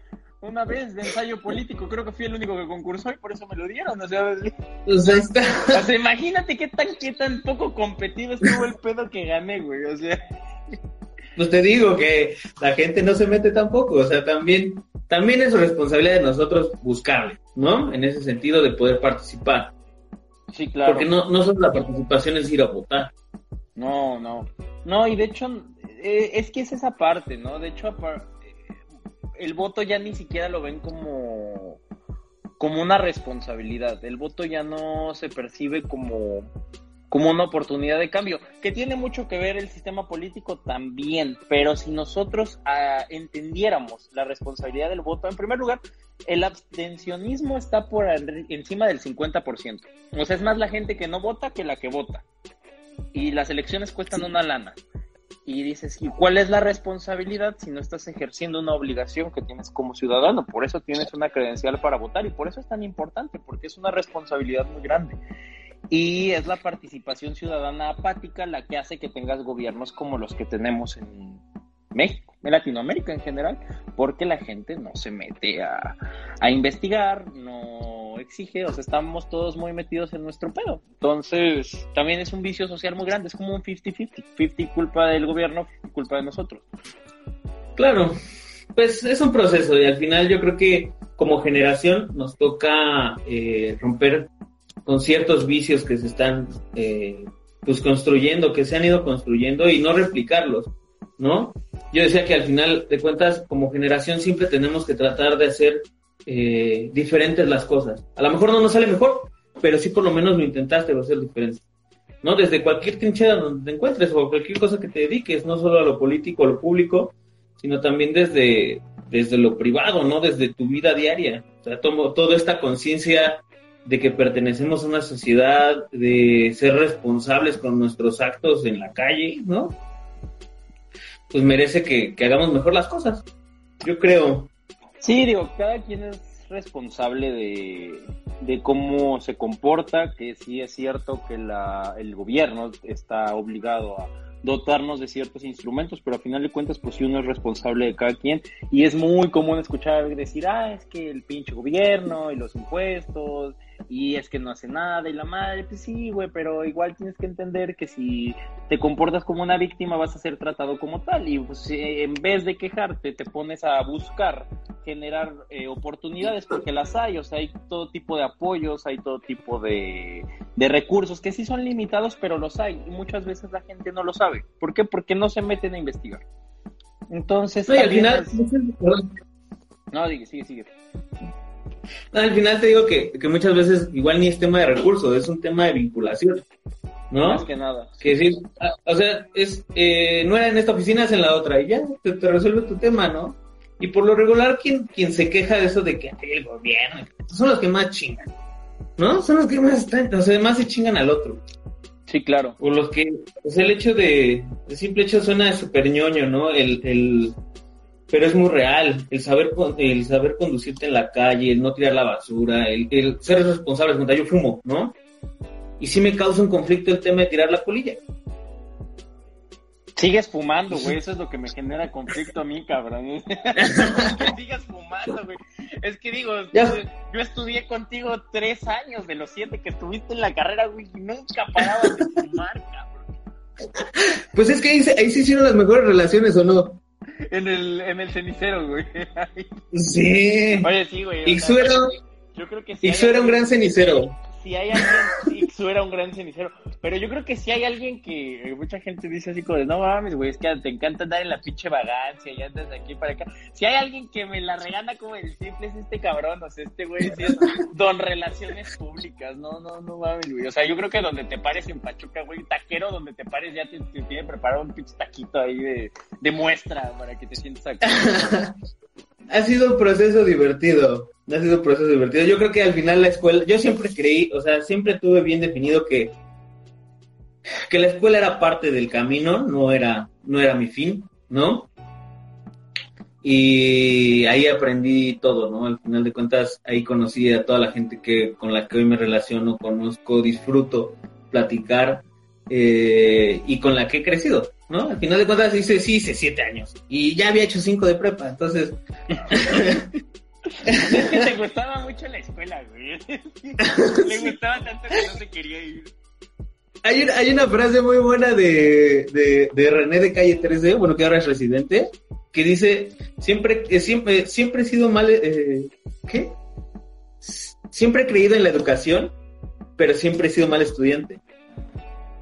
Speaker 1: una vez de ensayo político, creo que fui el único que concursó y por eso me lo dieron, o sea, o imagínate qué tan, qué tan poco competido estuvo el pedo que gané, güey, o sea.
Speaker 2: Pues te digo que la gente no se mete tampoco, o sea, también, también es responsabilidad de nosotros buscarle, ¿no? En ese sentido de poder participar. Sí, claro. Porque no, no solo la participación es ir a votar.
Speaker 1: No, no. No, y de hecho, eh, es que es esa parte, ¿no? De hecho, el voto ya ni siquiera lo ven como, como una responsabilidad. El voto ya no se percibe como, como una oportunidad de cambio, que tiene mucho que ver el sistema político también, pero si nosotros ah, entendiéramos la responsabilidad del voto, en primer lugar, el abstencionismo está por encima del 50%. O sea, es más la gente que no vota que la que vota. Y las elecciones cuestan una lana y dices, ¿y cuál es la responsabilidad si no estás ejerciendo una obligación que tienes como ciudadano? Por eso tienes una credencial para votar y por eso es tan importante, porque es una responsabilidad muy grande. Y es la participación ciudadana apática la que hace que tengas gobiernos como los que tenemos en México, en Latinoamérica en general, porque la gente no se mete a, a investigar, no exige, o sea, estamos todos muy metidos en nuestro pedo. Entonces, también es un vicio social muy grande, es como un 50-50. 50 culpa del gobierno, culpa de nosotros.
Speaker 2: Claro, pues es un proceso y al final yo creo que como generación nos toca eh, romper con ciertos vicios que se están eh, pues construyendo, que se han ido construyendo y no replicarlos, ¿no? Yo decía que al final de cuentas como generación siempre tenemos que tratar de hacer eh, diferentes las cosas. A lo mejor no nos sale mejor, pero sí por lo menos lo intentaste hacer diferente. ¿No? Desde cualquier trinchera donde te encuentres o cualquier cosa que te dediques, no solo a lo político, a lo público, sino también desde, desde lo privado, ¿no? Desde tu vida diaria. O sea, tomo toda esta conciencia de que pertenecemos a una sociedad, de ser responsables con nuestros actos en la calle, ¿no? Pues merece que hagamos mejor las cosas. Yo creo.
Speaker 1: Sí, digo, cada quien es responsable de, de cómo se comporta, que sí es cierto que la, el gobierno está obligado a dotarnos de ciertos instrumentos, pero a final de cuentas, pues sí uno es responsable de cada quien. Y es muy común escuchar decir, ah, es que el pinche gobierno y los impuestos y es que no hace nada y la madre, pues sí, güey, pero igual tienes que entender que si te comportas como una víctima vas a ser tratado como tal y pues eh, en vez de quejarte te pones a buscar generar eh, oportunidades porque las hay, o sea, hay todo tipo de apoyos, hay todo tipo de, de recursos que sí son limitados, pero los hay y muchas veces la gente no lo sabe. ¿Por qué? Porque no se meten a investigar. Entonces,
Speaker 2: al final...
Speaker 1: No, sigue, sigue, sigue
Speaker 2: al final te digo que, muchas veces igual ni es tema de recursos, es un tema de vinculación. ¿No?
Speaker 1: Más que nada.
Speaker 2: Que sí, ah, o sea, es, eh, no era en esta oficina, es en la otra, y ya, te, resuelve tu tema, ¿no? Y por lo regular, quien, quien se queja de eso de que el gobierno, son los que más chingan, ¿no? Son los que más están, o sea, más se chingan al otro.
Speaker 1: Sí, claro.
Speaker 2: O los que, pues el hecho de, el simple hecho suena súper ñoño, ¿no? El, el, pero es muy real, el saber, el saber conducirte en la calle, el no tirar la basura, el, el ser responsable, cuando yo fumo, ¿no? Y sí me causa un conflicto el tema de tirar la colilla.
Speaker 1: Sigues fumando, güey. Eso es lo que me genera conflicto a mí, cabrón. que sigas fumando, güey. Es que digo, yo estudié contigo tres años de los siete que estuviste en la carrera, güey, y nunca parabas de fumar, cabrón.
Speaker 2: Pues es que ahí, ahí se hicieron las mejores relaciones, ¿o no?
Speaker 1: En el, en el cenicero, güey.
Speaker 2: sí.
Speaker 1: Oye, sí, güey.
Speaker 2: Ixu era,
Speaker 1: yo creo que sí
Speaker 2: era un gran cenicero
Speaker 1: si hay alguien, Ixu era un gran cenicero, pero yo creo que si hay alguien que mucha gente dice así como de, no mames, güey, es que te encanta andar en la pinche vagancia y andas de aquí para acá. Si hay alguien que me la regana como el simple es este cabrón, o sea, este güey es don relaciones públicas, no, no, no mames, güey. O sea, yo creo que donde te pares en Pachuca, güey, taquero donde te pares ya te, tiene preparado un pinche taquito ahí de, de muestra para que te sientas aquí.
Speaker 2: ha sido un proceso divertido. Ha sido un proceso divertido. Yo creo que al final la escuela, yo siempre creí, o sea, siempre tuve bien definido que, que la escuela era parte del camino, no era, no era mi fin, ¿no? Y ahí aprendí todo, ¿no? Al final de cuentas, ahí conocí a toda la gente que, con la que hoy me relaciono, conozco, disfruto, platicar, eh, y con la que he crecido, ¿no? Al final de cuentas hice, sí, hice siete años y ya había hecho cinco de prepa, entonces...
Speaker 1: es que te gustaba mucho la escuela, güey. Le gustaba tanto que no se quería ir.
Speaker 2: Hay, hay una frase muy buena de, de, de, René de Calle 13, bueno, que ahora es residente, que dice, siempre, eh, siempre, siempre he sido mal, eh, ¿qué? Siempre he creído en la educación, pero siempre he sido mal estudiante.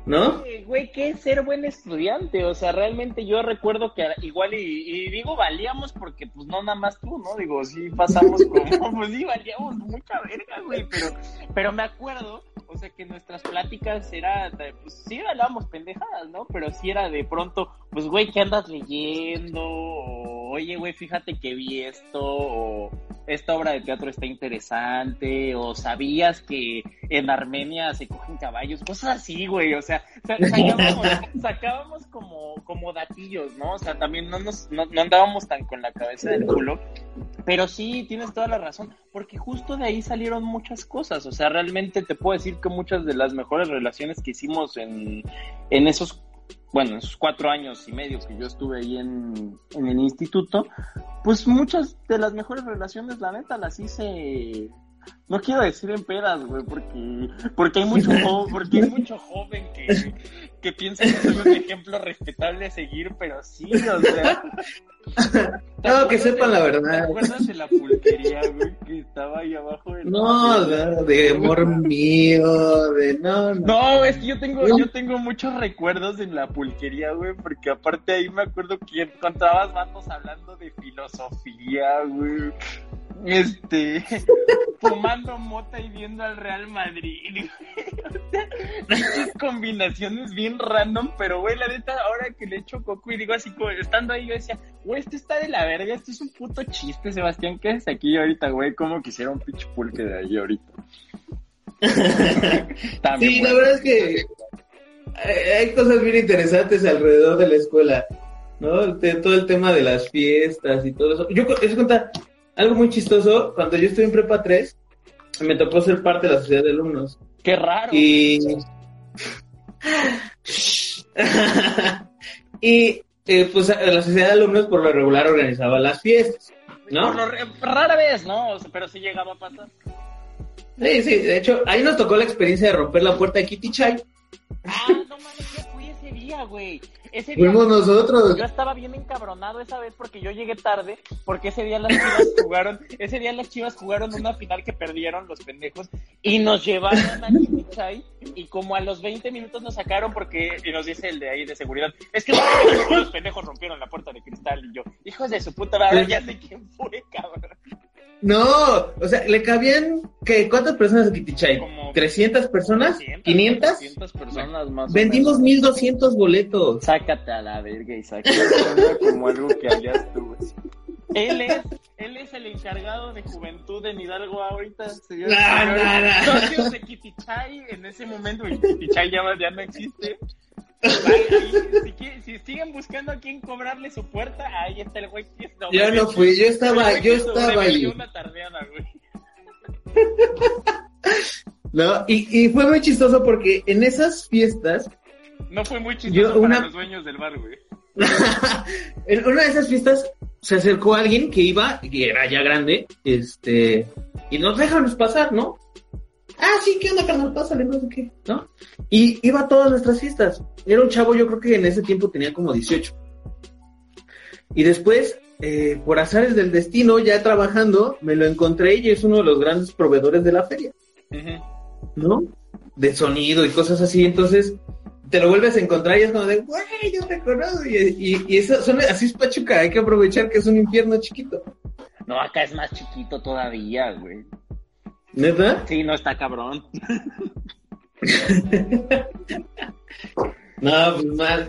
Speaker 2: ¿No?
Speaker 1: Güey, ¿qué ser buen estudiante? O sea, realmente yo recuerdo que igual, y, digo valíamos porque pues no nada más tú, ¿no? Digo, sí pasamos como, pues sí valíamos mucha verga, güey, pero, pero me acuerdo, o sea, que nuestras pláticas era, pues sí hablábamos pendejadas, ¿no? Pero sí era de pronto, pues güey, ¿qué andas leyendo? O, oye, güey, fíjate que vi esto, o esta obra de teatro está interesante, o sabías que en Armenia se cogen caballos, cosas así, güey, o sea, sacábamos, como, como datillos, ¿no? O sea, también no nos, no, andábamos tan con la cabeza del culo, pero sí, tienes toda la razón, porque justo de ahí salieron muchas cosas, o sea, realmente te puedo decir que muchas de las mejores relaciones que hicimos en, en esos bueno, en esos cuatro años y medio que yo estuve ahí en, en, el instituto, pues muchas de las mejores relaciones, la neta, las hice no quiero decir en pedas, güey, porque, porque hay mucho joven, porque hay mucho joven que, que piensa que soy un ejemplo respetable a seguir, pero sí, o sea.
Speaker 2: No, que sepan la verdad. ¿Te
Speaker 1: acuerdas de la pulquería, güey, que estaba ahí abajo
Speaker 2: del No, de, amor mío, de no, no.
Speaker 1: No, es que yo tengo, yo tengo muchos recuerdos en la pulquería, güey, porque aparte ahí me acuerdo que encontrabas vatos hablando de filosofía, güey este, fumando mota y viendo al Real Madrid. Estas combinaciones bien random, pero güey, la neta, ahora que le echo coco y digo así como estando ahí, yo decía, güey, esto está de la verga, esto es un puto chiste, Sebastián, ¿qué es aquí ahorita, güey? ¿Cómo quisiera un pinche pulque de ahí ahorita?
Speaker 2: sí, la verdad es que hay cosas bien interesantes alrededor de la escuela, ¿no? Todo el tema de las fiestas y todo eso. Yo, es cuenta, algo muy chistoso, cuando yo estuve en Prepa 3, me tocó ser parte de la sociedad de alumnos.
Speaker 1: Qué raro.
Speaker 2: Y... y eh, pues la sociedad de alumnos por lo regular organizaba las fiestas, ¿no?
Speaker 1: rara vez, ¿no? pero sí llegaba a pasar.
Speaker 2: Sí, sí, de hecho, ahí nos tocó la experiencia de romper la puerta de Kitty Chai.
Speaker 1: Ah, no mames, ese día, güey. Ese
Speaker 2: día, Fuimos nosotros.
Speaker 1: Yo estaba bien encabronado esa vez porque yo llegué tarde, porque ese día las chivas jugaron, ese día las chivas jugaron una final que perdieron los pendejos y nos llevaron a Chai y como a los 20 minutos nos sacaron porque, y nos dice el de ahí de seguridad, es que los pendejos rompieron la puerta de cristal y yo, hijos de su puta madre, ya sé quién fue, cabrón.
Speaker 2: No, o sea, le cabían, ¿qué? ¿Cuántas personas a Kitichai? ¿300 personas? ¿500?
Speaker 1: 300 personas más.
Speaker 2: Vendimos 1200 boletos.
Speaker 1: Sácate a la verga y sácate como algo que hayas tú. Él es, él es el encargado de juventud en Hidalgo ahorita, señor.
Speaker 2: No, no, no.
Speaker 1: Socios de Kitichay en ese momento, Kitichay ya, ya no existe. Ahí, si, siguen buscando a quién cobrarle su puerta, ahí está el güey que
Speaker 2: Yo no fui, yo estaba, yo estaba ahí.
Speaker 1: una tardeada, güey.
Speaker 2: No, y, y fue muy chistoso porque en esas fiestas,
Speaker 1: No fue muy chistoso
Speaker 2: Yo, una-
Speaker 1: para los dueños del bar, güey.
Speaker 2: en una de esas fiestas se acercó alguien que iba, que era ya grande, este, y nos déjanos pasar, ¿no? Ah, sí, ¿qué onda, carnal? Pásale, no sé qué, ¿no? Y iba a todas nuestras fiestas. Era un chavo, yo creo que en ese tiempo tenía como 18. Y después, eh, por azares del destino, ya trabajando, me lo encontré y es uno de los grandes proveedores de la feria. ¿no? De sonido y cosas así, entonces te lo vuelves a encontrar y es como de, güey, yo te conozco. Y, y, y eso, son, así es Pachuca, hay que aprovechar que es un infierno chiquito.
Speaker 1: No, acá es más chiquito todavía, güey.
Speaker 2: ¿Neta?
Speaker 1: Sí, no está cabrón.
Speaker 2: No, pues mal,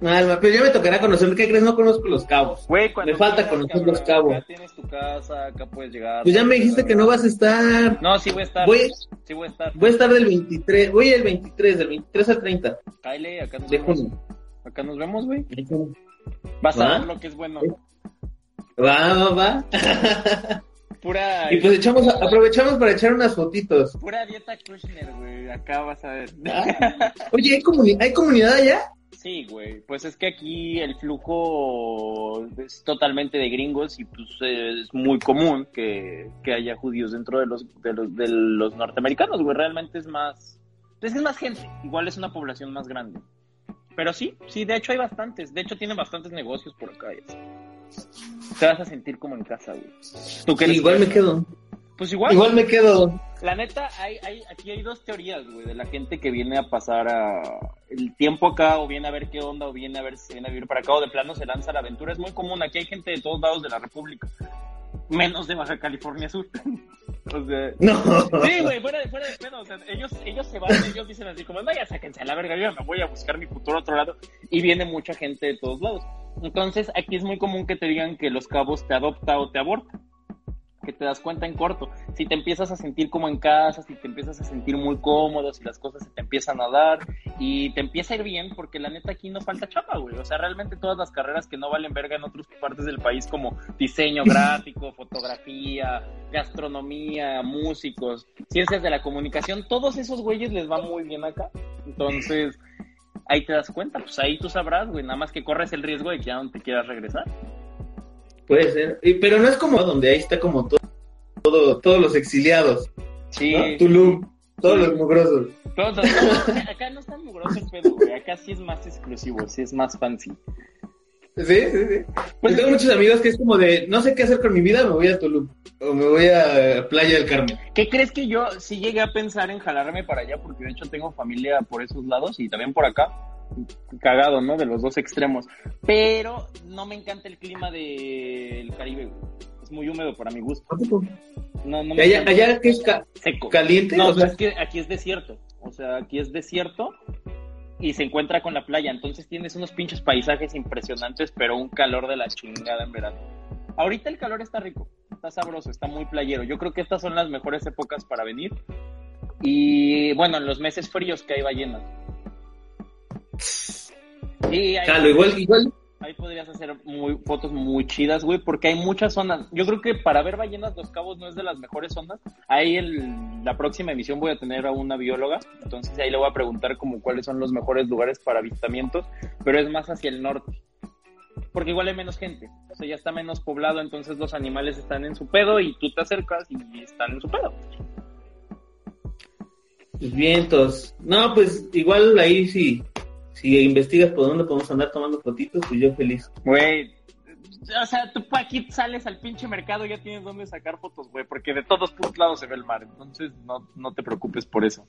Speaker 2: mal. Pero ya me tocará conocer, ¿qué crees? No conozco los cabos.
Speaker 1: Güey,
Speaker 2: Me falta conocer los
Speaker 1: cabrón,
Speaker 2: cabos.
Speaker 1: Acá tienes tu casa, acá puedes llegar.
Speaker 2: Pues ya me dijiste que no vas a estar.
Speaker 1: No, sí voy a estar.
Speaker 2: Voy,
Speaker 1: Sí voy a estar.
Speaker 2: voy a estar del 23, voy el 23, del 23 al 30
Speaker 1: Kyle, acá nos
Speaker 2: de
Speaker 1: vemos.
Speaker 2: junio.
Speaker 1: Acá nos vemos, güey. Vas a
Speaker 2: ¿Va?
Speaker 1: ver lo que es bueno.
Speaker 2: Va, va, va.
Speaker 1: Pura,
Speaker 2: Y pues echamos, aprovechamos para echar unas fotitos.
Speaker 1: pura dieta Kushner, güey. Acá vas a ver.
Speaker 2: Ah. Oye, ¿hay, comuni- ¿hay comunidad allá?
Speaker 1: Sí, güey. Pues es que aquí el flujo es totalmente de gringos y pues es muy común que, que haya judíos dentro de los, de los, de los norteamericanos, güey. Realmente es más, pues es más gente. Igual es una población más grande. Pero sí, sí, de hecho hay bastantes. De hecho tienen bastantes negocios por acá. y así. Te vas a sentir como en casa, güey. ¿Tú qué
Speaker 2: Sí,
Speaker 1: eres
Speaker 2: igual me quedo.
Speaker 1: Pues igual.
Speaker 2: Igual me quedo.
Speaker 1: La neta, hay, hay, aquí hay dos teorías, güey, de la gente que viene a pasar a el tiempo acá, o viene a ver qué onda, o viene a ver si viene a vivir para acá, o de plano se lanza a la aventura. Es muy común, aquí hay gente de todos lados de la República, menos de Baja California Sur. o sea,
Speaker 2: No.
Speaker 1: sí, güey, fuera de, fuera de pedo, o sea, ellos, ellos se van, ellos dicen así como, no, ya sáquense a la verga, yo me voy a buscar mi futuro a otro lado, y viene mucha gente de todos lados. Entonces, aquí es muy común que te digan que los cabos te adopta o te aborta que te das cuenta en corto. Si te empiezas a sentir como en casa, si te empiezas a sentir muy cómodo, si las cosas se te empiezan a dar y te empieza a ir bien, porque la neta aquí no falta chapa, güey. O sea, realmente todas las carreras que no valen verga en otras partes del país, como diseño gráfico, fotografía, gastronomía, músicos, ciencias de la comunicación, todos esos güeyes les va muy bien acá. Entonces, ahí te das cuenta, pues ahí tú sabrás, güey, nada más que corres el riesgo de que ya no te quieras regresar.
Speaker 2: Puede ser. Y- Pero no es como donde ahí está como todo, todo todos los exiliados.
Speaker 1: Sí.
Speaker 2: ¿no? Tulum, todos los mugrosos.
Speaker 1: Todos, todos- acá, acá no es tan mugroso el pedo, güey. Acá sí es más exclusivo, sí es más fancy.
Speaker 2: Sí, sí, sí.
Speaker 1: Pues
Speaker 2: tengo muchos amigos que es como de, no sé qué hacer con mi vida, me voy a Tulum. O me voy a Playa del Carmen.
Speaker 1: ¿Qué crees que yo sí llegué a pensar en jalarme para allá? Porque de hecho tengo familia por esos lados y también por acá. Cagado, ¿no? De los dos extremos. Pero no me encanta el clima del Caribe. Es muy húmedo para mi gusto. No, no
Speaker 2: ¿Y
Speaker 1: me
Speaker 2: allá,
Speaker 1: encanta.
Speaker 2: allá que es ca-
Speaker 1: seco.
Speaker 2: caliente?
Speaker 1: No,
Speaker 2: o sea,
Speaker 1: pues es que aquí es desierto. O sea, aquí es desierto y se encuentra con la playa. Entonces tienes unos pinches paisajes impresionantes, pero un calor de la chingada en verano. Ahorita el calor está rico, está sabroso, está muy playero. Yo creo que estas son las mejores épocas para venir. Y bueno, en los meses fríos que hay ballenas. Y ahí,
Speaker 2: Jalo, igual, igual.
Speaker 1: Ahí podrías hacer muy, fotos muy chidas, güey, porque hay muchas zonas. Yo creo que para ver ballenas, Los Cabos no es de las mejores zonas. Ahí el, la próxima emisión voy a tener a una bióloga, entonces ahí le voy a preguntar como cuáles son los mejores lugares para avistamientos, pero es más hacia el norte. Porque igual hay menos gente, o sea, ya está menos poblado, entonces los animales están en su pedo y tú te acercas y están en su pedo.
Speaker 2: Vientos. No, pues igual ahí sí. Si investigas por dónde podemos andar tomando fotitos, pues yo feliz.
Speaker 1: Güey, o sea, tú aquí sales al pinche mercado y ya tienes dónde sacar fotos, güey, porque de todos putos lados se ve el mar, entonces no, no te preocupes por eso.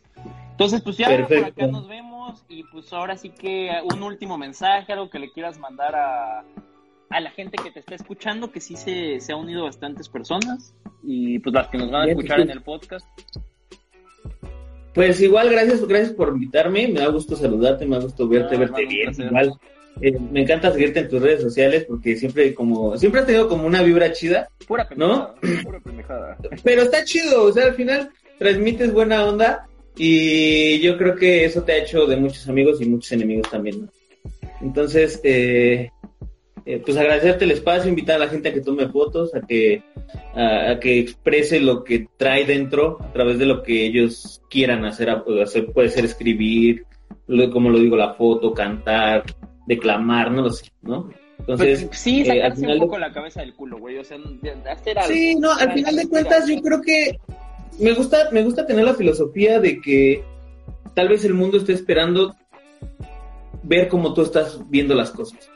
Speaker 1: Entonces, pues ya por acá nos vemos y pues ahora sí que un último mensaje, algo que le quieras mandar a, a la gente que te está escuchando, que sí se, se ha unido bastantes personas y pues las que nos van a escuchar en el podcast.
Speaker 2: Pues igual, gracias, gracias por invitarme. Me da gusto saludarte, me da gusto verte,
Speaker 1: No,
Speaker 2: verte bien. Igual, Eh, me encanta seguirte en tus redes sociales porque siempre como siempre has tenido como una vibra chida,
Speaker 1: Pura
Speaker 2: ¿no?
Speaker 1: pendejada, pura pendejada.
Speaker 2: Pero está chido, o sea, al final transmites buena onda y yo creo que eso te ha hecho de muchos amigos y muchos enemigos también, ¿no? Entonces, eh, eh, pues agradecerte el espacio, invitar a la gente a que tome fotos, a que, a, a que exprese lo que trae dentro a través de lo que ellos quieran hacer, a- hacer puede ser escribir, lo- como lo digo, la foto, cantar, declamar, no lo sé, ¿no? Entonces,
Speaker 1: Pues, sí,
Speaker 2: eh,
Speaker 1: sacarse
Speaker 2: al final
Speaker 1: un
Speaker 2: de-
Speaker 1: poco la cabeza del culo, güey. O sea, hacer algo.
Speaker 2: Sí, no, al final de cuentas yo creo que me gusta, me gusta tener la filosofía de que tal vez el mundo esté esperando ver cómo tú estás viendo las cosas,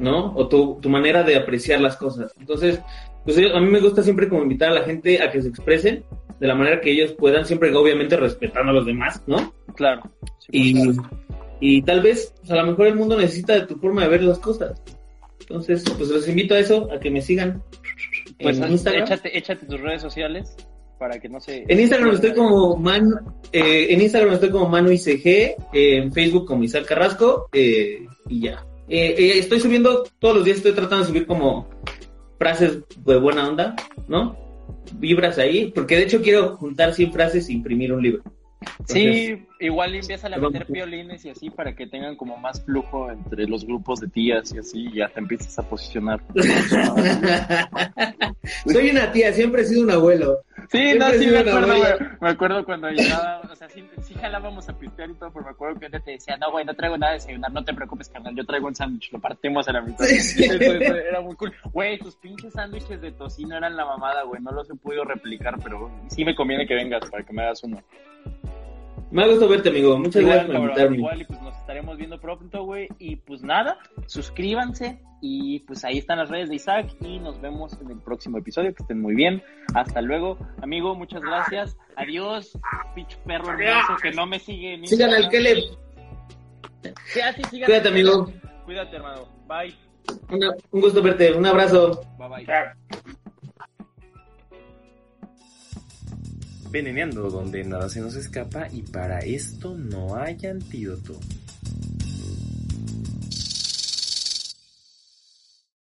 Speaker 2: ¿no? O tu, tu manera de apreciar las cosas. Entonces, pues a mí me gusta siempre como invitar a la gente a que se expresen de la manera que ellos puedan, siempre obviamente respetando a los demás, ¿no?
Speaker 1: Claro. Sí,
Speaker 2: Y,
Speaker 1: claro.
Speaker 2: y tal vez, pues, a lo mejor el mundo necesita de tu forma de ver las cosas. Entonces, pues los invito a eso, a que me sigan.
Speaker 1: Pues
Speaker 2: en Instagram.
Speaker 1: Échate, échate tus redes sociales para que no se.
Speaker 2: En Instagram estoy como Man, eh, en Instagram estoy como Manu ICG, eh, en Facebook como Isaac Carrasco, eh, y ya. Eh, eh, estoy subiendo, todos los días estoy tratando de subir como frases de buena onda, ¿no? Vibras ahí, porque de hecho quiero juntar 100 frases e imprimir un libro.
Speaker 1: Sí, igual empieza a meter violines y así para que tengan como más flujo entre los grupos de tías y así, y ya te empiezas a posicionar.
Speaker 2: Soy una tía, siempre he sido un abuelo.
Speaker 1: Sí,
Speaker 2: Siempre
Speaker 1: no, sí, me acuerdo,
Speaker 2: abuela.
Speaker 1: güey. Me acuerdo cuando llegaba, o sea, sí, sí jalábamos a pistear y todo, pero me acuerdo que ella te decía, no, güey, no traigo nada de desayunar, no te preocupes, carnal, yo traigo un sándwich, lo partimos a la mitad.
Speaker 2: Sí, sí.
Speaker 1: Eso- eso era muy cool. Güey, tus pinches sándwiches de tocino eran la mamada, güey, no los he podido replicar, pero sí me conviene que vengas para que me hagas uno.
Speaker 2: Me ha gustado verte, amigo. Muchas
Speaker 1: Igual,
Speaker 2: gracias por invitarme.
Speaker 1: igual, y pues nos estaremos viendo pronto, güey, y pues nada, suscríbanse, y pues ahí están las redes de Isaac, y nos vemos en el próximo episodio, que estén muy bien. Hasta luego, amigo, muchas gracias. Adiós, pinche perro hermoso que no me sigue en
Speaker 2: Sigan al.
Speaker 1: Sí, así, sigan
Speaker 2: Cuídate,
Speaker 1: al
Speaker 2: amigo.
Speaker 1: Cuídate, hermano. Bye.
Speaker 2: Una- un gusto verte. Un abrazo.
Speaker 1: Bye, bye.
Speaker 3: Veneneando donde nada se nos escapa y para esto no hay antídoto.